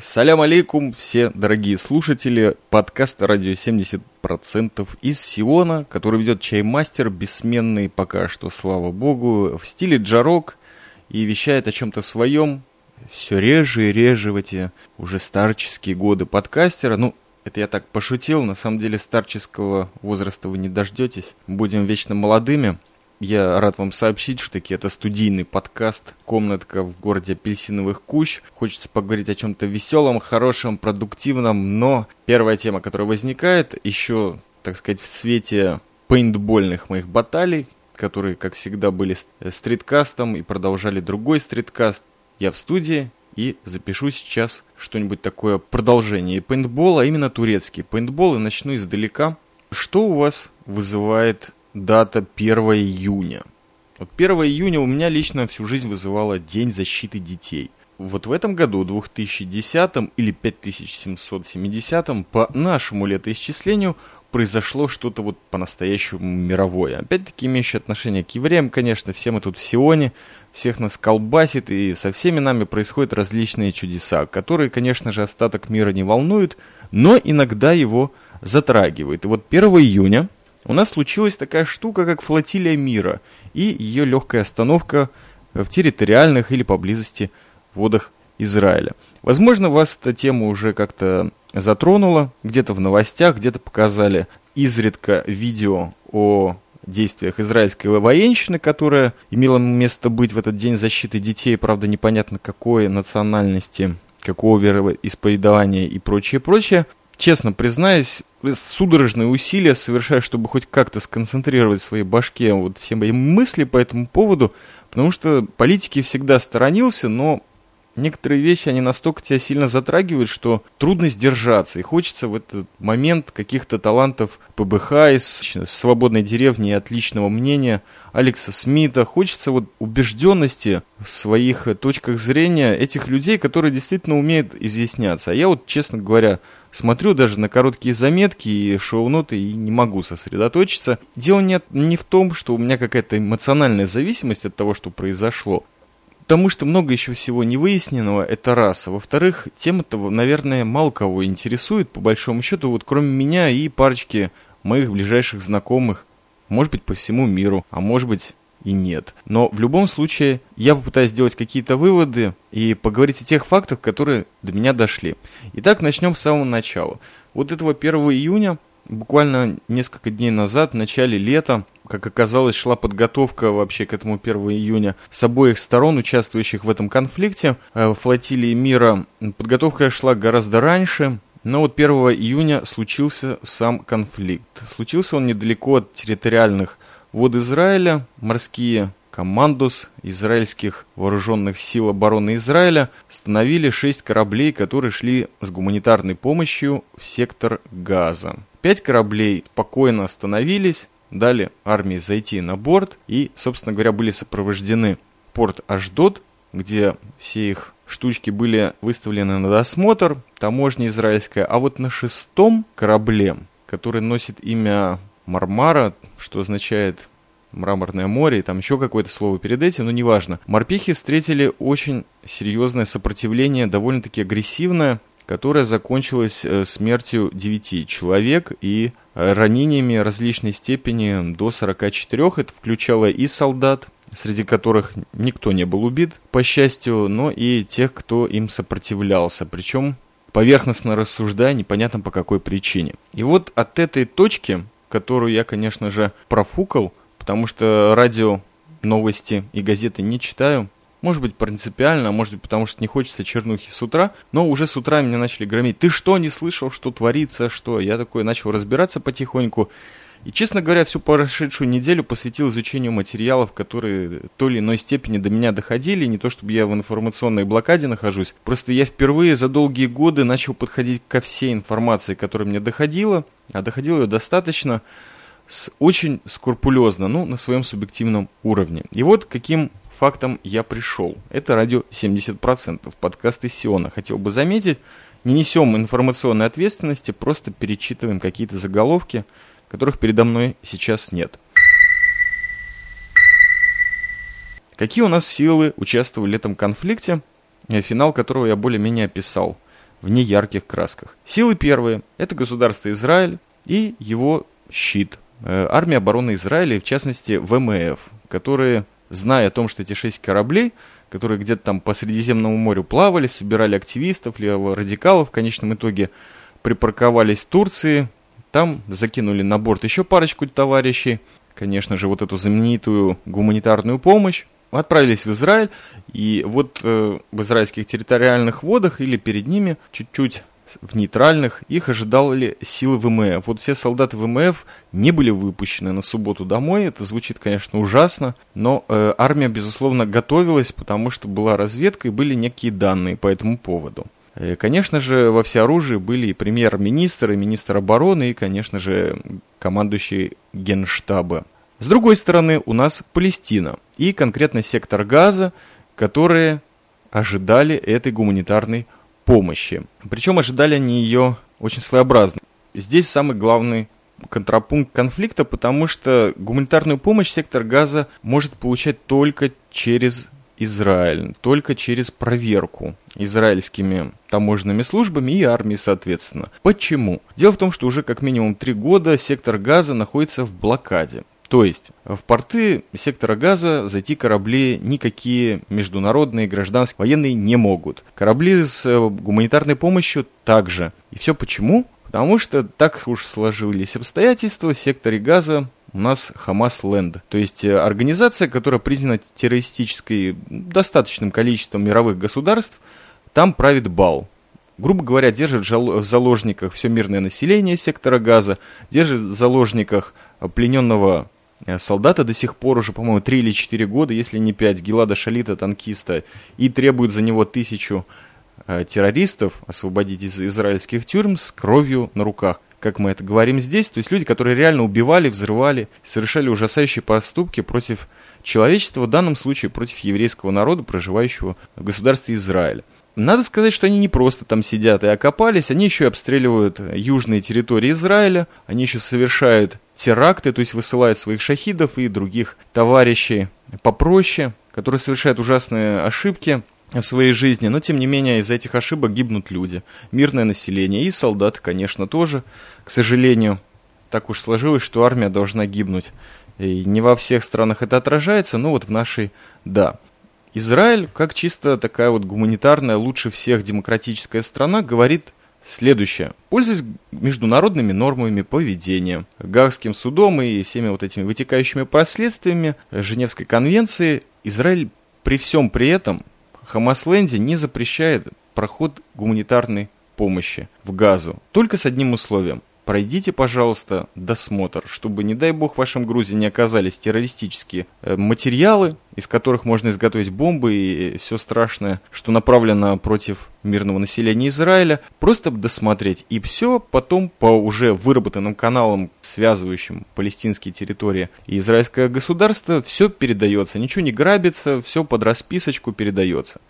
Салям алейкум, все дорогие слушатели подкаста «Радио 70%» из Сиона, который ведет чаймастер, бессменный пока что, слава богу, в стиле джарок и вещает о чем-то своем, все реже и реже в эти уже старческие годы подкастера. Ну, это я так пошутил, на самом деле старческого возраста вы не дождетесь, будем вечно молодыми. Я рад вам сообщить, что таки это студийный подкаст «Комнатка в городе апельсиновых кущ». Хочется поговорить о чем-то веселом, хорошем, продуктивном, но первая тема, которая возникает, еще, так сказать, в свете пейнтбольных моих баталий, которые, как всегда, были стриткастом и продолжали другой стриткаст. Я в студии и запишу сейчас что-нибудь такое продолжение пейнтбола, а именно турецкий пейнтбол, и начну издалека. Что у вас вызывает дата 1 июня. Вот 1 июня у меня лично всю жизнь вызывало День защиты детей. Вот в этом году, 2010 или 5770 по нашему летоисчислению, произошло что-то вот по-настоящему мировое. Опять-таки имеющее отношение к евреям, конечно, все мы тут в Сионе, всех нас колбасит, и со всеми нами происходят различные чудеса, которые, конечно же, остаток мира не волнуют, но иногда его затрагивают. И вот 1 июня у нас случилась такая штука, как флотилия мира и ее легкая остановка в территориальных или поблизости водах Израиля. Возможно, вас эта тема уже как-то затронула, где-то в новостях, где-то показали изредка видео о действиях израильской военщины, которая имела место быть в этот день защиты детей, правда, непонятно какой национальности, какого вероисповедания и прочее, прочее честно признаюсь, судорожные усилия совершаю, чтобы хоть как-то сконцентрировать в своей башке вот все мои мысли по этому поводу, потому что политики всегда сторонился, но некоторые вещи, они настолько тебя сильно затрагивают, что трудно сдержаться. И хочется в этот момент каких-то талантов ПБХ из свободной деревни и отличного мнения Алекса Смита. Хочется вот убежденности в своих точках зрения этих людей, которые действительно умеют изъясняться. А я вот, честно говоря, смотрю даже на короткие заметки и шоу-ноты и не могу сосредоточиться. Дело не, не в том, что у меня какая-то эмоциональная зависимость от того, что произошло, потому что много еще всего не выясненного, это раз. А во-вторых, тема-то, наверное, мало кого интересует, по большому счету, вот кроме меня и парочки моих ближайших знакомых, может быть, по всему миру, а может быть, и нет. Но в любом случае я попытаюсь сделать какие-то выводы и поговорить о тех фактах, которые до меня дошли. Итак, начнем с самого начала. Вот этого 1 июня, буквально несколько дней назад, в начале лета, как оказалось, шла подготовка вообще к этому 1 июня с обоих сторон, участвующих в этом конфликте. Э, в флотилии мира подготовка шла гораздо раньше, но вот 1 июня случился сам конфликт. Случился он недалеко от территориальных вод Израиля, морские командос израильских вооруженных сил обороны Израиля остановили шесть кораблей, которые шли с гуманитарной помощью в сектор Газа. Пять кораблей спокойно остановились, дали армии зайти на борт и, собственно говоря, были сопровождены порт Аждот, где все их штучки были выставлены на досмотр, таможня израильская, а вот на шестом корабле, который носит имя Мармара, что означает мраморное море, и там еще какое-то слово перед этим, но неважно. Морпехи встретили очень серьезное сопротивление, довольно-таки агрессивное, которое закончилось э, смертью 9 человек и э, ранениями различной степени до 44. Это включало и солдат, среди которых никто не был убит, по счастью, но и тех, кто им сопротивлялся. Причем поверхностно рассуждая, непонятно по какой причине. И вот от этой точки которую я, конечно же, профукал, потому что радио, новости и газеты не читаю. Может быть, принципиально, а может быть, потому что не хочется чернухи с утра. Но уже с утра меня начали громить. Ты что, не слышал, что творится, что? Я такой начал разбираться потихоньку. И, честно говоря, всю прошедшую неделю посвятил изучению материалов, которые в той или иной степени до меня доходили. Не то, чтобы я в информационной блокаде нахожусь. Просто я впервые за долгие годы начал подходить ко всей информации, которая мне доходила. А доходила ее достаточно с, очень скрупулезно, ну, на своем субъективном уровне. И вот каким фактом я пришел. Это радио 70%, подкаст из Сиона. Хотел бы заметить, не несем информационной ответственности, просто перечитываем какие-то заголовки – которых передо мной сейчас нет. Какие у нас силы участвовали в этом конфликте, финал которого я более-менее описал в неярких красках. Силы первые – это государство Израиль и его щит. Э, армия обороны Израиля, в частности ВМФ, которые, зная о том, что эти шесть кораблей, которые где-то там по Средиземному морю плавали, собирали активистов, леворадикалов, в конечном итоге припарковались в Турции, там закинули на борт еще парочку товарищей, конечно же, вот эту знаменитую гуманитарную помощь, отправились в Израиль, и вот э, в израильских территориальных водах или перед ними, чуть-чуть в нейтральных, их ожидали силы ВМФ. Вот все солдаты ВМФ не были выпущены на субботу домой. Это звучит, конечно, ужасно, но э, армия, безусловно, готовилась, потому что была разведка и были некие данные по этому поводу. Э, конечно же, во всеоружии были и премьер-министр, и министр обороны, и, конечно же, командующий генштаба. С другой стороны, у нас Палестина и конкретно сектор Газа, которые ожидали этой гуманитарной помощи. Причем ожидали они ее очень своеобразно. Здесь самый главный контрапункт конфликта, потому что гуманитарную помощь сектор Газа может получать только через Израиль, только через проверку израильскими таможенными службами и армией, соответственно. Почему? Дело в том, что уже как минимум три года сектор Газа находится в блокаде. То есть в порты сектора газа зайти корабли никакие международные, гражданские, военные не могут. Корабли с э, гуманитарной помощью также. И все почему? Потому что так уж сложились обстоятельства в секторе газа у нас Хамас Ленд, то есть э, организация, которая признана террористической достаточным количеством мировых государств, там правит Бал. Грубо говоря, держит в заложниках все мирное население сектора газа, держит в заложниках плененного Э, солдата до сих пор уже, по-моему, 3 или 4 года, если не 5, Гелада Шалита, танкиста, и требует за него тысячу э, террористов освободить из израильских тюрьм с кровью на руках. Как мы это говорим здесь, то есть люди, которые реально убивали, взрывали, совершали ужасающие поступки против человечества, в данном случае против еврейского народа, проживающего в государстве Израиля. Надо сказать, что они не просто там сидят и окопались, они еще и обстреливают южные территории Израиля, они еще совершают теракты, то есть высылают своих шахидов и других товарищей попроще, которые совершают ужасные ошибки в своей жизни, но тем не менее из-за этих ошибок гибнут люди, мирное население и солдаты, конечно, тоже, к сожалению. Так уж сложилось, что армия должна гибнуть. И не во всех странах это отражается, но вот в нашей – да. Израиль, как чисто такая вот гуманитарная, лучше всех демократическая страна, говорит следующее. Пользуясь международными нормами поведения, Гаагским судом и всеми вот этими вытекающими последствиями Женевской конвенции, Израиль при всем при этом Хамасленде не запрещает проход гуманитарной помощи в Газу. Только с одним условием пройдите, пожалуйста, досмотр, чтобы, не дай бог, в вашем грузе не оказались террористические э, материалы, из которых можно изготовить бомбы и все страшное, что направлено против мирного населения Израиля. Просто досмотреть. И все потом по уже выработанным каналам, связывающим палестинские территории и израильское государство, все передается. Ничего не грабится, все под расписочку передается.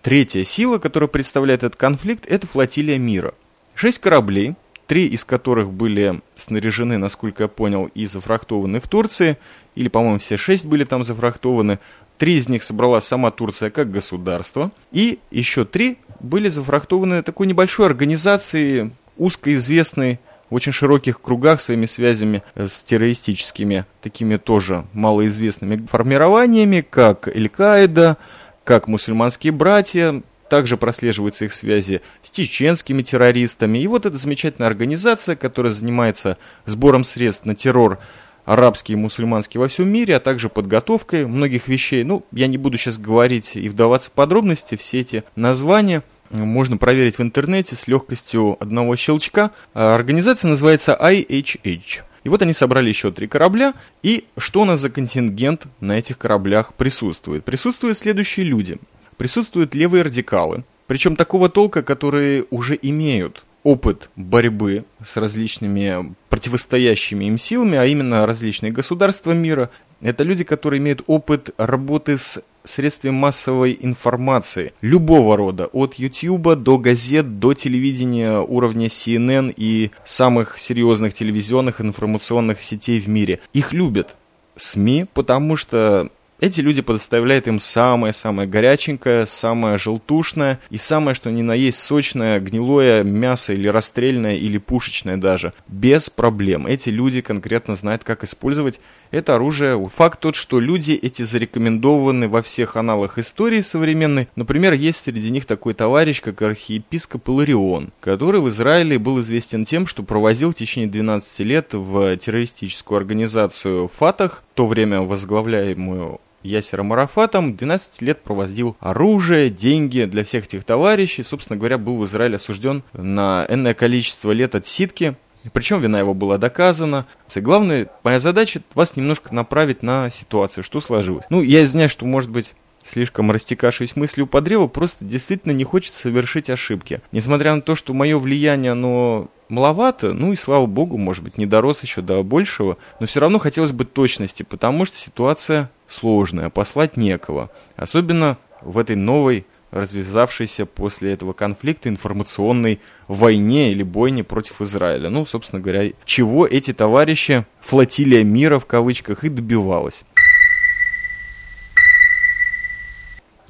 Третья сила, которая представляет этот конфликт, это флотилия мира. Шесть кораблей, три из которых были снаряжены, насколько я понял, и зафрахтованы в Турции, или, по-моему, все шесть были там зафрахтованы. Три из них собрала сама Турция как государство, и еще три были зафрахтованы такой небольшой организацией, узкоизвестной в очень широких кругах своими связями с террористическими, такими тоже малоизвестными формированиями, как Эль-Каида, как мусульманские братья, также прослеживаются их связи с чеченскими террористами. И вот эта замечательная организация, которая занимается сбором средств на террор арабский и мусульманский во всем мире, а также подготовкой многих вещей. Ну, я не буду сейчас говорить и вдаваться в подробности, все эти названия можно проверить в интернете с легкостью одного щелчка. А организация называется IHH. И вот они собрали еще три корабля. И что у нас за контингент на этих кораблях присутствует? Присутствуют следующие люди присутствуют левые радикалы, причем такого толка, которые уже имеют опыт борьбы с различными противостоящими им силами, а именно различные государства мира. Это люди, которые имеют опыт работы с средствами массовой информации любого рода, от YouTube до газет, до телевидения уровня CNN и самых серьезных телевизионных информационных сетей в мире. Их любят СМИ, потому что эти люди подставляют им самое-самое горяченькое, самое желтушное и самое, что ни на есть сочное, гнилое мясо или расстрельное, или пушечное даже. Без проблем. Эти люди конкретно знают, как использовать это оружие. Факт тот, что люди эти зарекомендованы во всех аналах истории современной. Например, есть среди них такой товарищ, как архиепископ Иларион, который в Израиле был известен тем, что провозил в течение 12 лет в террористическую организацию Фатах, в то время возглавляемую Ясером Арафатом 12 лет провозил оружие, деньги для всех этих товарищей. Собственно говоря, был в Израиле осужден на энное количество лет отсидки. Причем вина его была доказана. И главное, моя задача вас немножко направить на ситуацию, что сложилось. Ну, я извиняюсь, что, может быть, слишком растекавшись мыслью по древу, просто действительно не хочется совершить ошибки. Несмотря на то, что мое влияние, оно маловато, ну и слава богу, может быть, не дорос еще до большего, но все равно хотелось бы точности, потому что ситуация сложная, послать некого. Особенно в этой новой развязавшейся после этого конфликта информационной войне или бойне против Израиля. Ну, собственно говоря, чего эти товарищи, флотилия мира в кавычках, и добивалась.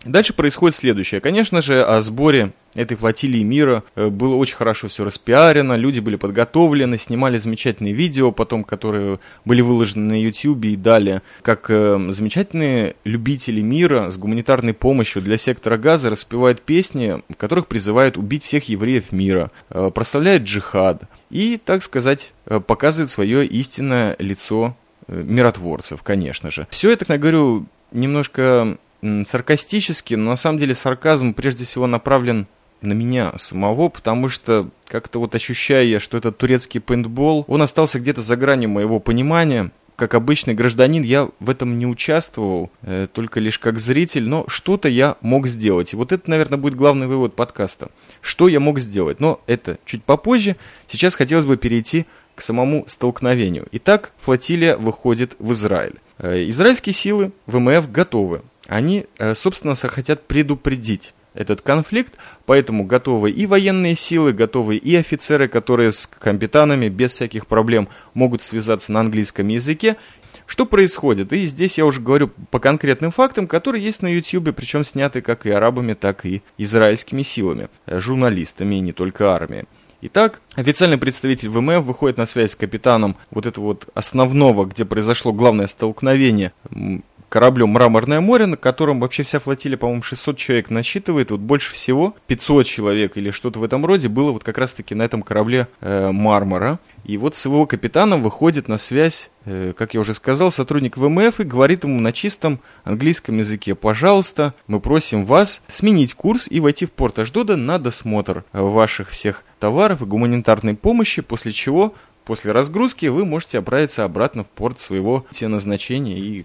Дальше происходит следующее. Конечно же, о сборе этой флотилии мира э, было очень хорошо все распиарено, люди были подготовлены, снимали замечательные видео, потом, которые были выложены на YouTube и далее, как э, замечательные любители мира с гуманитарной помощью для сектора газа распевают песни, в которых призывают убить всех евреев мира, э, прославляют джихад и, так сказать, показывают свое истинное лицо миротворцев, конечно же. Все это, я говорю, немножко саркастически, но на самом деле сарказм прежде всего направлен на меня самого, потому что как-то вот ощущая я, что этот турецкий пейнтбол, он остался где-то за гранью моего понимания. Как обычный гражданин я в этом не участвовал, э, только лишь как зритель, но что-то я мог сделать. И вот это, наверное, будет главный вывод подкаста. Что я мог сделать? Но это чуть попозже. Сейчас хотелось бы перейти к самому столкновению. Итак, флотилия выходит в Израиль. Э, израильские силы ВМФ готовы они, э, собственно, хотят предупредить этот конфликт, поэтому готовы и военные силы, готовы и офицеры, которые с капитанами без всяких проблем могут связаться на английском языке. Что происходит? И здесь я уже говорю по конкретным фактам, которые есть на YouTube, причем сняты как и арабами, так и израильскими силами, э, журналистами и не только армией. Итак, официальный представитель ВМФ выходит на связь с капитаном вот этого вот основного, где произошло главное столкновение кораблем «Мраморное море», на котором вообще вся флотилия, по-моему, 600 человек насчитывает. Вот больше всего 500 человек или что-то в этом роде было вот как раз-таки на этом корабле э, «Мармара». И вот с его капитаном выходит на связь, э, как я уже сказал, сотрудник ВМФ и говорит ему на чистом английском языке, пожалуйста, мы просим вас сменить курс и войти в порт Аждода на досмотр ваших всех товаров и гуманитарной помощи, после чего После разгрузки вы можете отправиться обратно в порт своего назначения и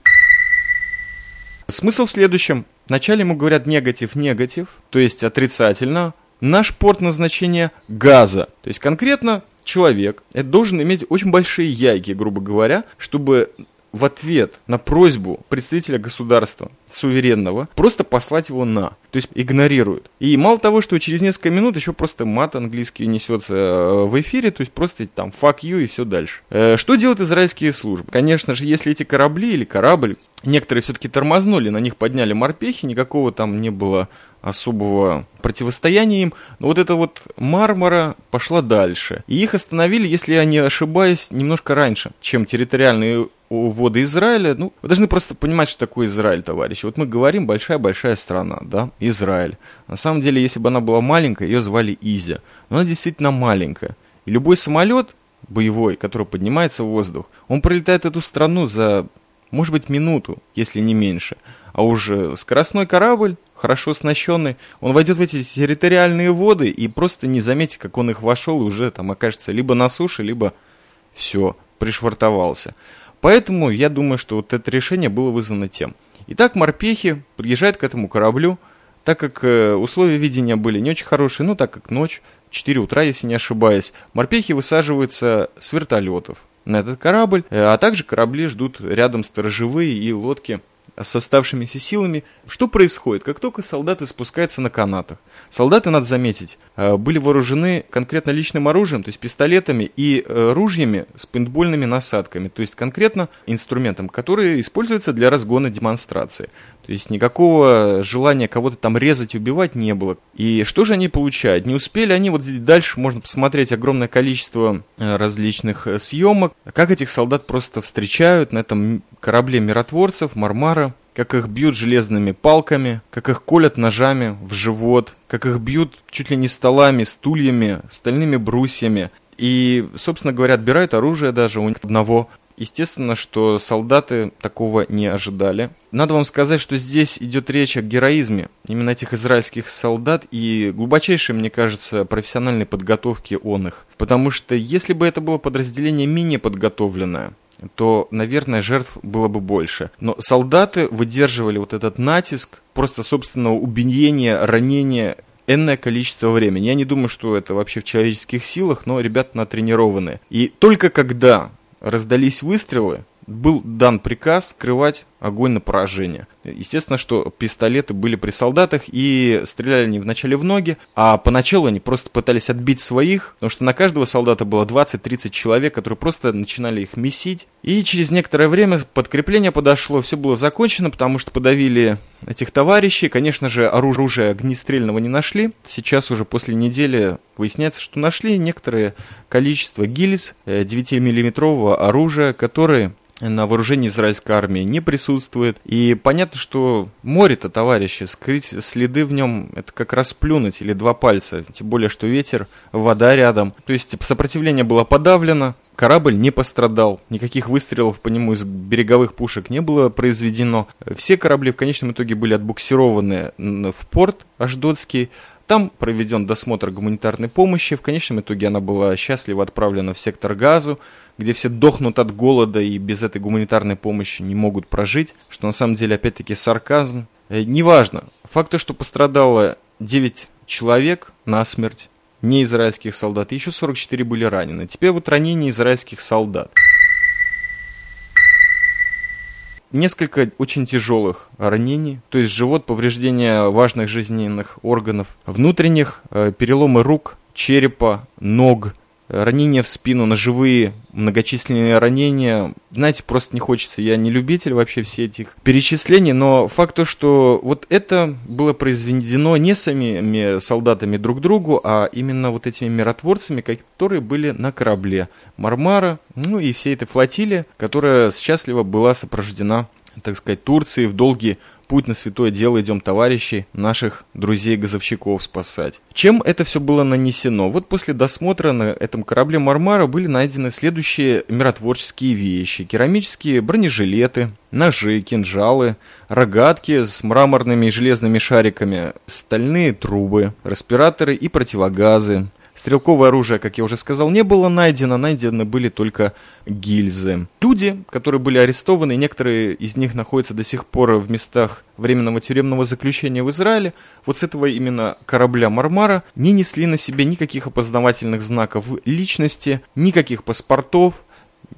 Смысл в следующем. Вначале ему говорят негатив-негатив, то есть отрицательно. Наш порт назначения газа. То есть конкретно человек это должен иметь очень большие яйки, грубо говоря, чтобы в ответ на просьбу представителя государства суверенного просто послать его на. То есть игнорируют. И мало того, что через несколько минут еще просто мат английский несется э, в эфире, то есть просто там fuck you и все дальше. Э, что делают израильские службы? Конечно же, если эти корабли или корабль, некоторые все-таки тормознули, на них подняли морпехи, никакого там не было особого противостояния им. Но вот эта вот Мармара пошла дальше. И их остановили, если я не ошибаюсь, немножко раньше, чем территориальные воды Израиля. Ну, вы должны просто понимать, что такое Израиль, товарищи. Вот мы говорим большая-большая страна, да, Израиль. На самом деле, если бы она была маленькая, ее звали Изя. Но она действительно маленькая. И любой самолет боевой, который поднимается в воздух, он пролетает эту страну за, может быть, минуту, если не меньше. А уже скоростной корабль, хорошо оснащенный, он войдет в эти территориальные воды и просто не заметит, как он их вошел и уже там окажется либо на суше, либо все, пришвартовался. Поэтому я думаю, что вот это решение было вызвано тем. Итак, морпехи приезжают к этому кораблю, так как э, условия видения были не очень хорошие, ну так как ночь, 4 утра, если не ошибаюсь, морпехи высаживаются с вертолетов на этот корабль, э, а также корабли ждут рядом сторожевые и лодки с оставшимися силами. Что происходит? Как только солдаты спускаются на канатах, солдаты, надо заметить, э, были вооружены конкретно личным оружием, то есть пистолетами и э, ружьями с пейнтбольными насадками, то есть конкретно инструментом, который используется для разгона демонстрации. То есть никакого желания кого-то там резать, убивать не было. И что же они получают? Не успели они, вот здесь дальше можно посмотреть огромное количество э, различных съемок, как этих солдат просто встречают на этом корабле миротворцев, Мармара, как их бьют железными палками, как их колят ножами в живот, как их бьют чуть ли не столами, стульями, стальными брусьями. И, собственно говоря, отбирают оружие даже у одного. Естественно, что солдаты такого не ожидали. Надо вам сказать, что здесь идет речь о героизме именно этих израильских солдат и глубочайшей, мне кажется, профессиональной подготовки он их. Потому что если бы это было подразделение менее подготовленное, то, наверное, жертв было бы больше. Но солдаты выдерживали вот этот натиск просто собственного убиения, ранения энное количество времени. Я не думаю, что это вообще в человеческих силах, но ребята натренированы. И только когда раздались выстрелы, был дан приказ скрывать огонь на поражение. Естественно, что пистолеты были при солдатах и стреляли они вначале в ноги, а поначалу они просто пытались отбить своих, потому что на каждого солдата было 20-30 человек, которые просто начинали их месить. И через некоторое время подкрепление подошло, все было закончено, потому что подавили этих товарищей. Конечно же, оружие огнестрельного не нашли. Сейчас уже после недели выясняется, что нашли некоторое количество гильз 9-миллиметрового э, оружия, которые на вооружении израильской армии не присутствует. И понятно, что море-то, товарищи, скрыть следы в нем, это как расплюнуть или два пальца. Тем более, что ветер, вода рядом. То есть сопротивление было подавлено, корабль не пострадал, никаких выстрелов по нему из береговых пушек не было произведено. Все корабли в конечном итоге были отбуксированы в порт Аждотский, там проведен досмотр гуманитарной помощи. В конечном итоге она была счастливо отправлена в сектор газу, где все дохнут от голода и без этой гуманитарной помощи не могут прожить, что на самом деле опять-таки сарказм. Э, неважно. Факт то, что пострадало 9 человек на смерть, не израильских солдат, и еще 44 были ранены. Теперь вот ранения израильских солдат. несколько очень тяжелых ранений, то есть живот, повреждения важных жизненных органов, внутренних, э, переломы рук, черепа, ног, ранения в спину, ножевые, многочисленные ранения. Знаете, просто не хочется. Я не любитель вообще всех этих перечислений, но факт то, что вот это было произведено не самими солдатами друг другу, а именно вот этими миротворцами, которые были на корабле Мармара, ну и всей этой флотилии, которая счастливо была сопровождена так сказать, Турции в долгий путь на святое дело идем, товарищи, наших друзей-газовщиков спасать. Чем это все было нанесено? Вот после досмотра на этом корабле Мармара были найдены следующие миротворческие вещи. Керамические бронежилеты, ножи, кинжалы, рогатки с мраморными и железными шариками, стальные трубы, респираторы и противогазы, Стрелковое оружие, как я уже сказал, не было найдено, найдены были только гильзы. Люди, которые были арестованы, некоторые из них находятся до сих пор в местах временного тюремного заключения в Израиле, вот с этого именно корабля Мармара не несли на себе никаких опознавательных знаков личности, никаких паспортов,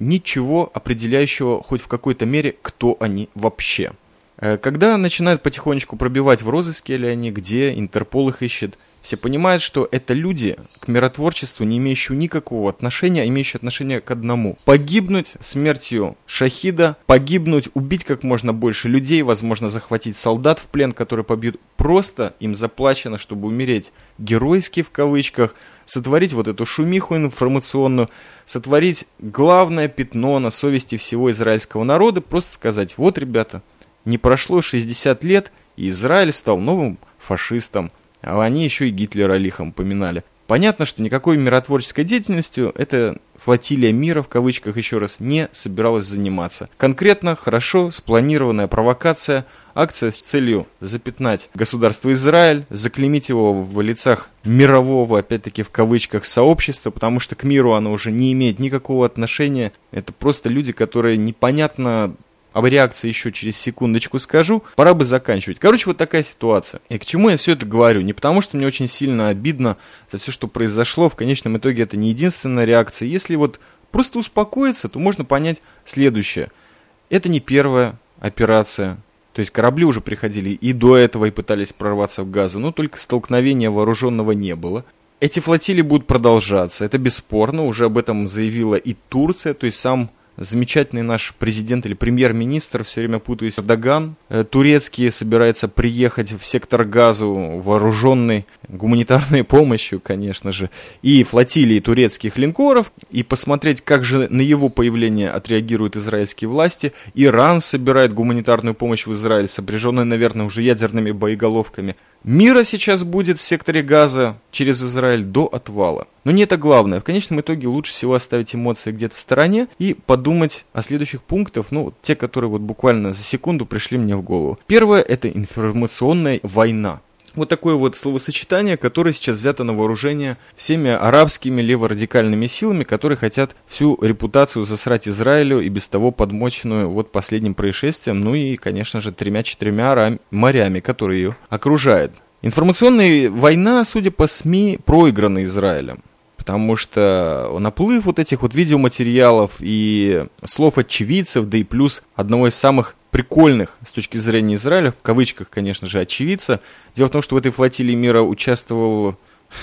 ничего определяющего хоть в какой-то мере, кто они вообще. Э, когда начинают потихонечку пробивать в розыске ли они, где Интерпол их ищет, все понимают, что это люди к миротворчеству, не имеющие никакого отношения, а имеющие отношение к одному. Погибнуть смертью шахида, погибнуть, убить как можно больше людей, возможно, захватить солдат в плен, которые побьют. Просто им заплачено, чтобы умереть геройски в кавычках, сотворить вот эту шумиху информационную, сотворить главное пятно на совести всего израильского народа, просто сказать, вот, ребята, не прошло 60 лет, и Израиль стал новым фашистом. А они еще и Гитлера лихом поминали. Понятно, что никакой миротворческой деятельностью эта флотилия мира, в кавычках еще раз, не собиралась заниматься. Конкретно, хорошо спланированная провокация, акция с целью запятнать государство Израиль, заклеймить его в лицах мирового, опять-таки в кавычках, сообщества, потому что к миру оно уже не имеет никакого отношения. Это просто люди, которые непонятно об реакции еще через секундочку скажу. Пора бы заканчивать. Короче, вот такая ситуация. И к чему я все это говорю? Не потому, что мне очень сильно обидно за все, что произошло. В конечном итоге это не единственная реакция. Если вот просто успокоиться, то можно понять следующее. Это не первая операция То есть корабли уже приходили и до этого и пытались прорваться в Газу, но только столкновения вооруженного не было. Эти флотилии будут продолжаться, это бесспорно, уже об этом заявила и Турция, то есть сам замечательный наш президент или премьер-министр, все время путаюсь, Эрдоган, э, турецкий собирается приехать в сектор газу вооруженный гуманитарной помощью, конечно же, и флотилии турецких линкоров, и посмотреть, как же на его появление отреагируют израильские власти. Иран собирает гуманитарную помощь в Израиль, сопряженную, наверное, уже ядерными боеголовками мира сейчас будет в секторе газа через Израиль до отвала. Но не это главное. В конечном итоге лучше всего оставить эмоции где-то в стороне и подумать о следующих пунктах, ну, те, которые вот буквально за секунду пришли мне в голову. Первое – это информационная война. Вот такое вот словосочетание, которое сейчас взято на вооружение всеми арабскими леворадикальными силами, которые хотят всю репутацию засрать Израилю и без того подмоченную вот последним происшествием, ну и, конечно же, тремя-четырьмя морями, которые ее окружают. Информационная война, судя по СМИ, проиграна Израилем потому что наплыв вот этих вот видеоматериалов и слов очевидцев, да и плюс одного из самых прикольных с точки зрения Израиля, в кавычках, конечно же, очевидца. Дело в том, что в этой флотилии мира участвовал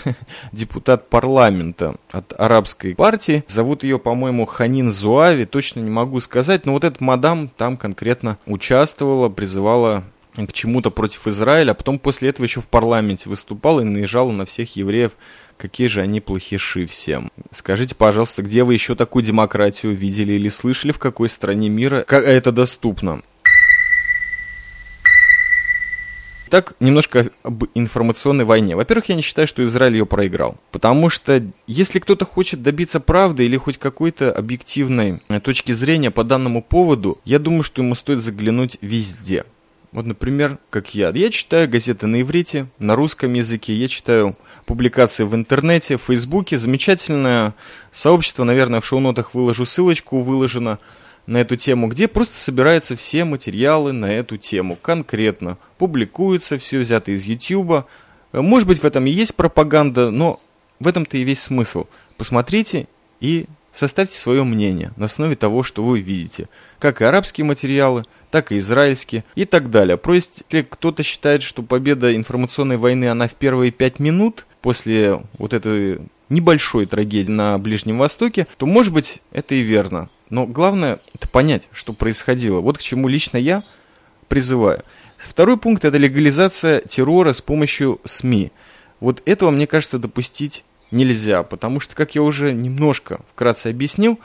депутат парламента от арабской партии. Зовут ее, по-моему, Ханин Зуави, точно не могу сказать, но вот эта мадам там конкретно участвовала, призывала к чему-то против Израиля, а потом после этого еще в парламенте выступала и наезжала на всех евреев Какие же они плохиши всем. Скажите, пожалуйста, где вы еще такую демократию видели или слышали, в какой стране мира это доступно? Так, немножко об информационной войне. Во-первых, я не считаю, что Израиль ее проиграл. Потому что если кто-то хочет добиться правды или хоть какой-то объективной э, точки зрения по данному поводу, я думаю, что ему стоит заглянуть везде. Вот, например, как я. Я читаю газеты на иврите, на русском языке, я читаю публикации в интернете, в Фейсбуке. Замечательное сообщество, наверное, в шоу-нотах выложу ссылочку, выложено на эту тему, где просто собираются все материалы на эту тему конкретно. Публикуется все взято из YouTube. Может быть, в этом и есть пропаганда, но в этом-то и весь смысл. Посмотрите и составьте свое мнение на основе того, что вы видите. Как и арабские материалы, так и израильские и так далее. Просто если кто-то считает, что победа информационной войны, она в первые пять минут после вот этой небольшой трагедии на Ближнем Востоке, то, может быть, это и верно. Но главное это понять, что происходило. Вот к чему лично я призываю. Второй пункт – это легализация террора с помощью СМИ. Вот этого, мне кажется, допустить нельзя, потому что, как я уже немножко вкратце объяснил,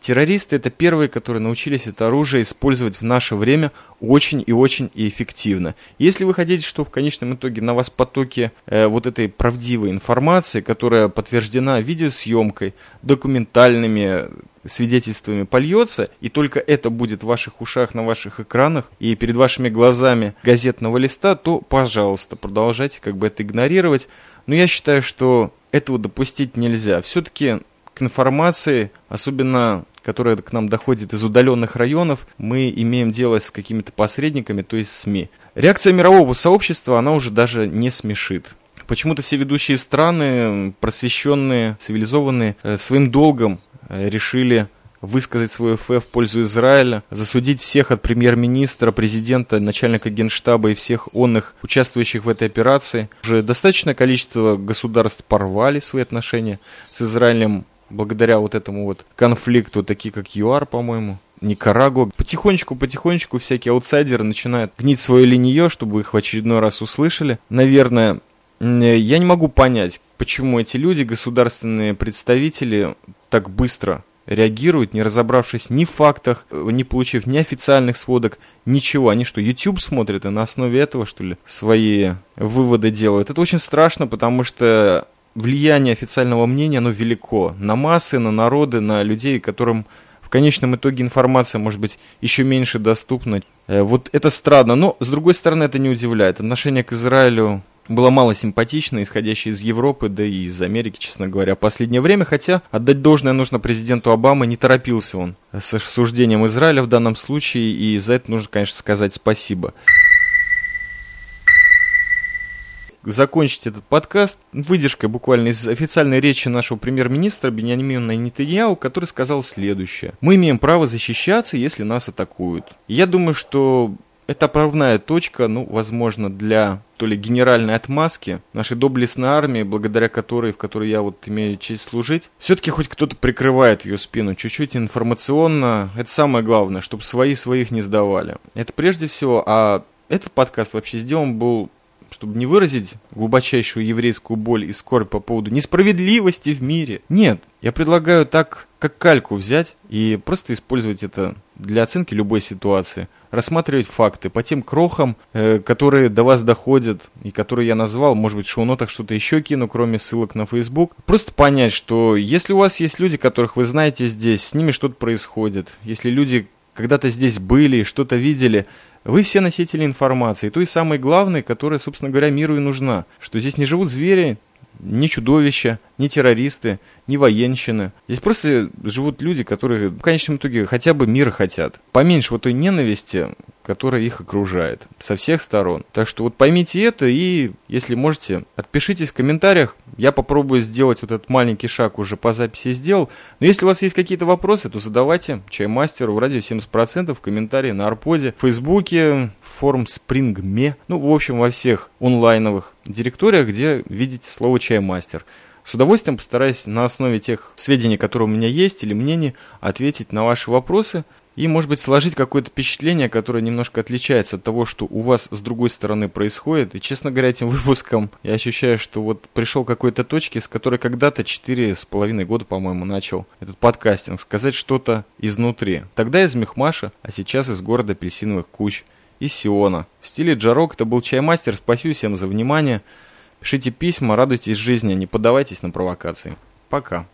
террористы это первые, которые научились это оружие использовать в наше время очень и очень и эффективно. Если вы хотите, что в конечном итоге на вас потоки э, вот этой правдивой информации, которая подтверждена видеосъемкой, документальными свидетельствами польется, и только это будет в ваших ушах, на ваших экранах и перед вашими глазами газетного листа, то, пожалуйста, продолжайте как бы это игнорировать. Но я считаю, что этого допустить нельзя. Все-таки к информации, особенно которая к нам доходит из удаленных районов, мы имеем дело с какими-то посредниками, то есть СМИ. Реакция мирового сообщества, она уже даже не смешит. Почему-то все ведущие страны, просвещенные, цивилизованные, э, своим долгом э, решили высказать свой ФФ в пользу Израиля, засудить всех от премьер-министра, президента, начальника генштаба и всех онных, участвующих в этой операции. Уже достаточное количество государств порвали свои отношения с Израилем благодаря вот этому вот конфликту, такие как ЮАР, по-моему. Никарагуа. Потихонечку-потихонечку всякие аутсайдеры начинают гнить свое линие, чтобы их в очередной раз услышали. Наверное, я не могу понять, почему эти люди, государственные представители, так быстро реагируют, не разобравшись ни в фактах, не получив ни официальных сводок, ничего. Они что, YouTube смотрят и на основе этого, что ли, свои выводы делают? Это очень страшно, потому что влияние официального мнения, оно велико. На массы, на народы, на людей, которым в конечном итоге информация может быть еще меньше доступна. Э, вот это странно, но с другой стороны это не удивляет. Отношение к Израилю было мало симпатично, исходящее из Европы, да и из Америки, честно говоря, в последнее время, хотя отдать должное нужно президенту Обамы, не торопился он с осуждением Израиля в данном случае, и за это нужно, конечно, сказать спасибо закончить этот подкаст выдержкой буквально из официальной речи нашего премьер-министра Бениамина Нетаньяу, который сказал следующее. Мы имеем право защищаться, если нас атакуют. Я думаю, что это отправная точка, ну, возможно, для то ли генеральной отмазки нашей доблестной армии, благодаря которой, в которой я вот имею честь служить, все-таки хоть кто-то прикрывает ее спину чуть-чуть информационно. Это самое главное, чтобы свои своих не сдавали. Это прежде всего, а этот подкаст вообще сделан был чтобы не выразить глубочайшую еврейскую боль и скорбь по поводу несправедливости в мире. Нет, я предлагаю так, как кальку взять и просто использовать это для оценки любой ситуации. Рассматривать факты по тем крохам, э, которые до вас доходят и которые я назвал. Может быть, в шоу-нотах что-то еще кину, кроме ссылок на Facebook. Просто понять, что если у вас есть люди, которых вы знаете здесь, с ними что-то происходит. Если люди когда-то здесь были, что-то видели, вы все носители информации, той самой главной, которая, собственно говоря, миру и нужна. Что здесь не живут звери, ни чудовища, ни террористы, ни военщины. Здесь просто живут люди, которые в конечном итоге хотя бы мира хотят. Поменьше вот той ненависти, которая их окружает со всех сторон. Так что вот поймите это и, если можете, отпишитесь в комментариях. Я попробую сделать вот этот маленький шаг уже по записи сделал. Но если у вас есть какие-то вопросы, то задавайте чаймастеру в радио 70% в комментарии на Арподе, в Фейсбуке, форум Спрингме, ну, в общем, во всех онлайновых директориях, где видите слово чаймастер. С удовольствием постараюсь на основе тех сведений, которые у меня есть, или мнений, ответить на ваши вопросы и, может быть, сложить какое-то впечатление, которое немножко отличается от того, что у вас с другой стороны происходит. И, честно говоря, этим выпуском я ощущаю, что вот пришел к какой-то точке, с которой когда-то четыре с половиной года, по-моему, начал этот подкастинг, сказать что-то изнутри. Тогда из Мехмаша, а сейчас из города апельсиновых куч, из Сиона. В стиле Джарок это был чаймастер. Спасибо всем за внимание. Пишите письма, радуйтесь жизни, не поддавайтесь на провокации. Пока.